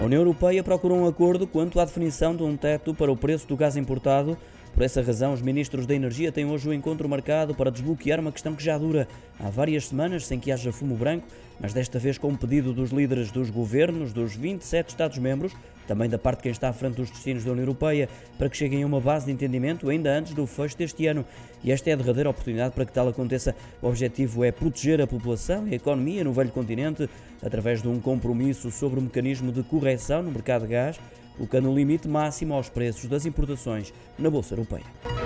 A União Europeia procurou um acordo quanto à definição de um teto para o preço do gás importado. Por essa razão, os ministros da Energia têm hoje o um encontro marcado para desbloquear uma questão que já dura há várias semanas sem que haja fumo branco, mas desta vez com um pedido dos líderes dos governos dos 27 Estados-membros, também da parte de quem está à frente dos destinos da União Europeia, para que cheguem a uma base de entendimento ainda antes do fecho deste ano. E esta é a derradeira oportunidade para que tal aconteça. O objetivo é proteger a população e a economia no velho continente através de um compromisso sobre o mecanismo de correção no mercado de gás, colocando um limite máximo aos preços das importações na Bolsa Europeia.